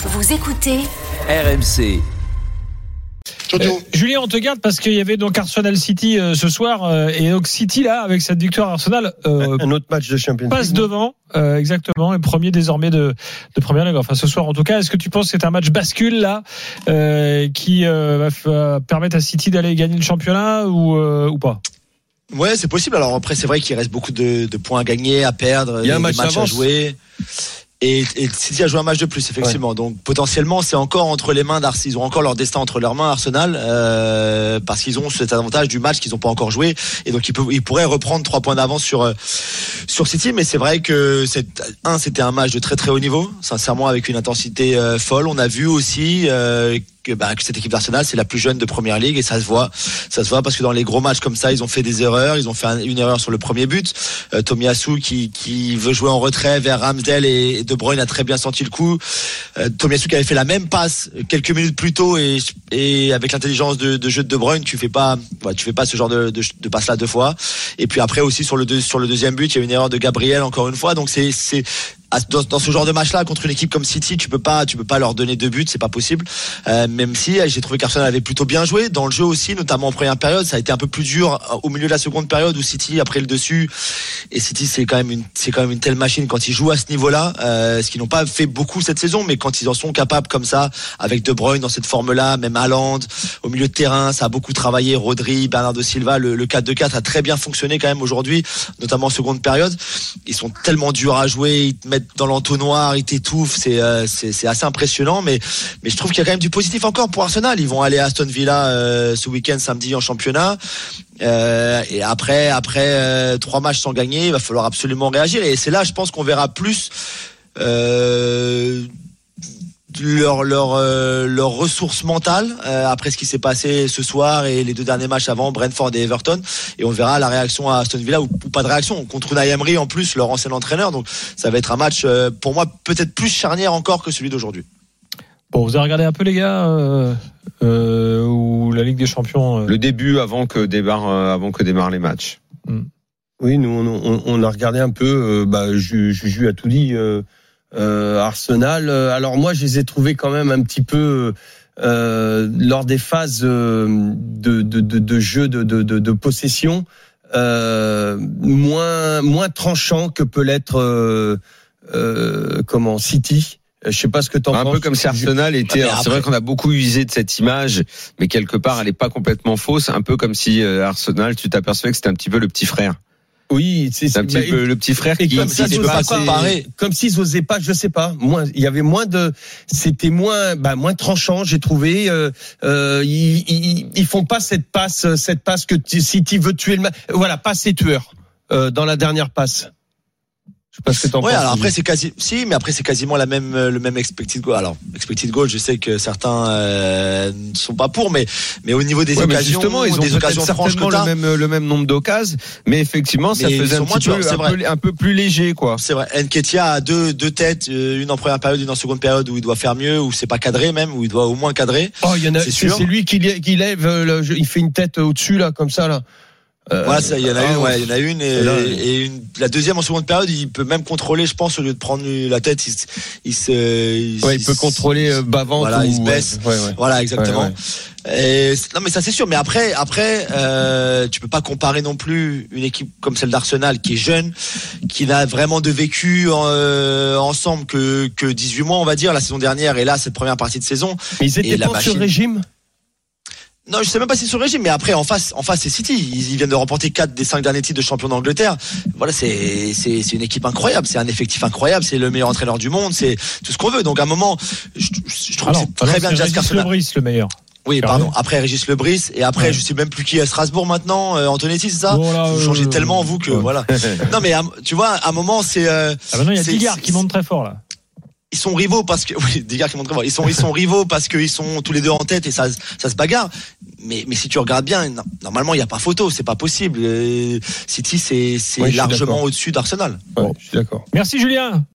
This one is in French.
Vous écoutez RMC. Euh, Julien, on te garde parce qu'il y avait donc Arsenal City euh, ce soir euh, et donc City là avec cette victoire Arsenal euh, un autre match de Champions passe devant euh, exactement et premier désormais de, de première ligue. Enfin ce soir en tout cas, est-ce que tu penses que c'est un match bascule là qui va permettre à City d'aller gagner le championnat ou ou pas? Ouais, c'est possible. Alors après, c'est vrai qu'il reste beaucoup de, de points à gagner, à perdre, Il y a un des match matchs à jouer. Et, et City a joué un match de plus, effectivement. Donc potentiellement, c'est encore entre les mains d'Arsenal. Ils ont encore leur destin entre leurs mains, Arsenal, euh, parce qu'ils ont cet avantage du match qu'ils n'ont pas encore joué. Et donc ils, peuvent, ils pourraient reprendre trois points d'avance sur euh, sur City. Mais c'est vrai que c'est un, c'était un match de très très haut niveau, sincèrement avec une intensité euh, folle. On a vu aussi. Euh, que, bah, que cette équipe d'Arsenal c'est la plus jeune de première ligue et ça se voit ça se voit parce que dans les gros matchs comme ça ils ont fait des erreurs ils ont fait un- une erreur sur le premier but. Euh, Tomiyasu qui, qui veut jouer en retrait vers Ramsdale et, De Bruyne a très bien senti le coup. Euh, Tomiyasu qui avait fait la même passe quelques minutes plus tôt et, et avec l'intelligence de, de jeu de De Bruyne tu fais pas ouais, tu fais pas ce genre de, de, de passe là deux fois. Et puis après aussi sur le deux, sur le deuxième but il y a une erreur de Gabriel encore une fois. Donc c'est dans, dans ce genre de match-là contre une équipe comme City, tu peux pas, tu peux pas leur donner deux buts, c'est pas possible. Euh, même si euh, j'ai trouvé qu'Arsenal avait plutôt bien joué dans le jeu aussi, notamment en première période, ça a été un peu plus dur euh, au milieu de la seconde période où City a pris le dessus. Et City, c'est quand même une, c'est quand même une telle machine quand ils jouent à ce niveau-là, euh, ce qu'ils n'ont pas fait beaucoup cette saison, mais quand ils en sont capables comme ça, avec De Bruyne dans cette forme-là, même Haaland au milieu de terrain, ça a beaucoup travaillé. Rodri, Bernardo Silva, le, le 4-2-4 a très bien fonctionné quand même aujourd'hui, notamment en seconde période. Ils sont tellement durs à jouer, ils te mettent dans l'entonnoir, ils t'étouffent, c'est euh, assez impressionnant. Mais je trouve qu'il y a quand même du positif encore pour Arsenal. Ils vont aller à Aston Villa euh, ce week-end samedi en championnat. Euh, et après après trois matchs sans gagner, il va falloir absolument réagir. Et c'est là, je pense qu'on verra plus. Leur leur euh, leur ressource mentale euh, après ce qui s'est passé ce soir et les deux derniers matchs avant Brentford et Everton et on verra la réaction à Aston Villa ou, ou pas de réaction contre Unai Emery en plus leur ancien entraîneur donc ça va être un match euh, pour moi peut-être plus charnière encore que celui d'aujourd'hui Bon, vous avez regardé un peu les gars euh, euh, ou la Ligue des Champions euh, Le début avant que démarre euh, avant que démarrent les matchs. Oui, nous on, on- on a regardé un peu. euh, bah, Ju- Juju a tout dit. Euh, Arsenal. euh, Alors moi, je les ai trouvés quand même un petit peu euh, lors des phases euh, de, de, de, de jeu de, de, de, de possession euh, moins moins tranchant que peut l'être euh, euh, comment City. Je sais pas ce que tu en Un penses. peu comme si Arsenal était. alors, C'est vrai qu'on a beaucoup usé de cette image, mais quelque part, elle est pas complètement fausse. Un peu comme si euh, Arsenal, tu t'apercevais que c'était un petit peu le petit frère. Oui, c'est un petit peu le petit frère qui. comme tu s'ils peux pas osaient comparer. Comme s'ils osaient pas, je sais pas. Moins, il y avait moins de, c'était moins, bah, moins tranchant, j'ai trouvé. Euh, euh, ils, ils, ils font pas cette passe, cette passe que tu- City veut tuer le. Voilà, passe et tueur euh, dans la dernière passe. Sais pas ce que t'en Ouais, penses. alors après c'est quasi si, mais après c'est quasiment la même euh, le même expected goal. Alors expected goal, je sais que certains euh, ne sont pas pour, mais mais au niveau des Ouais, occasions, justement, ils ont des occasions franches que le même le même nombre d'occasions, mais effectivement, ça Mais faisait un petit peu, un, peu un peu plus léger, quoi. C'est vrai. Nketiah a deux deux têtes, euh, une en première période, une en seconde période où il doit faire mieux, où c'est pas cadré même, où il doit au moins cadrer. Oh, il y en a, c'est lui qui, qui lève, euh, le- il fait une tête au-dessus là, comme ça là. Euh, Voilà, ça, il y en a ah, une, ouais, il y en a une et, Et là, et une, la deuxième en seconde période, il peut même contrôler, je pense, au lieu de prendre la tête, il, se- il se, il, Ouais, il peut contrôler euh, Bavant. Voilà, ou, il se baisse. Ouais, ouais. Voilà, exactement. Et non, mais ça c'est sûr. Mais après, après, euh, tu peux pas comparer non plus une équipe comme celle d'Arsenal qui est jeune, qui n'a vraiment de vécu euh, ensemble que que 18 mois, on va dire, la saison dernière et là cette première partie de saison. Mais ils étaient pas sur machine- régime? Non, je sais même pas si c'est sur régime, mais après en face, en face c'est City. Ils, ils viennent de remporter quatre des cinq derniers titres de champion d'Angleterre. Voilà, c'est c'est c'est une équipe incroyable, c'est un effectif incroyable, c'est le meilleur entraîneur du monde, c'est tout ce qu'on veut. Donc à un moment, je, je trouve alors, que c'est très bien Arsenal. Lebris le meilleur. Oui, pardon. Après Régis Lebris et après Ouais. je sais même plus qui est à Strasbourg maintenant. Euh, Antonetti, c'est ça? Bon, là, Vous euh, changez tellement vous que ouais. voilà. non mais tu vois, à un moment c'est euh, Ah maintenant il y a c'est- qui monte très fort là. Ils sont rivaux parce que oui, des gars qui montrent ils sont ils sont rivaux parce qu'ils sont tous les deux en tête et ça ça se bagarre. Mais mais si tu regardes bien, non, normalement il y a pas photo, c'est pas possible. Euh, City c'est c'est Ouais, largement au-dessus d'Arsenal. Ouais, je suis d'accord. Merci Julien.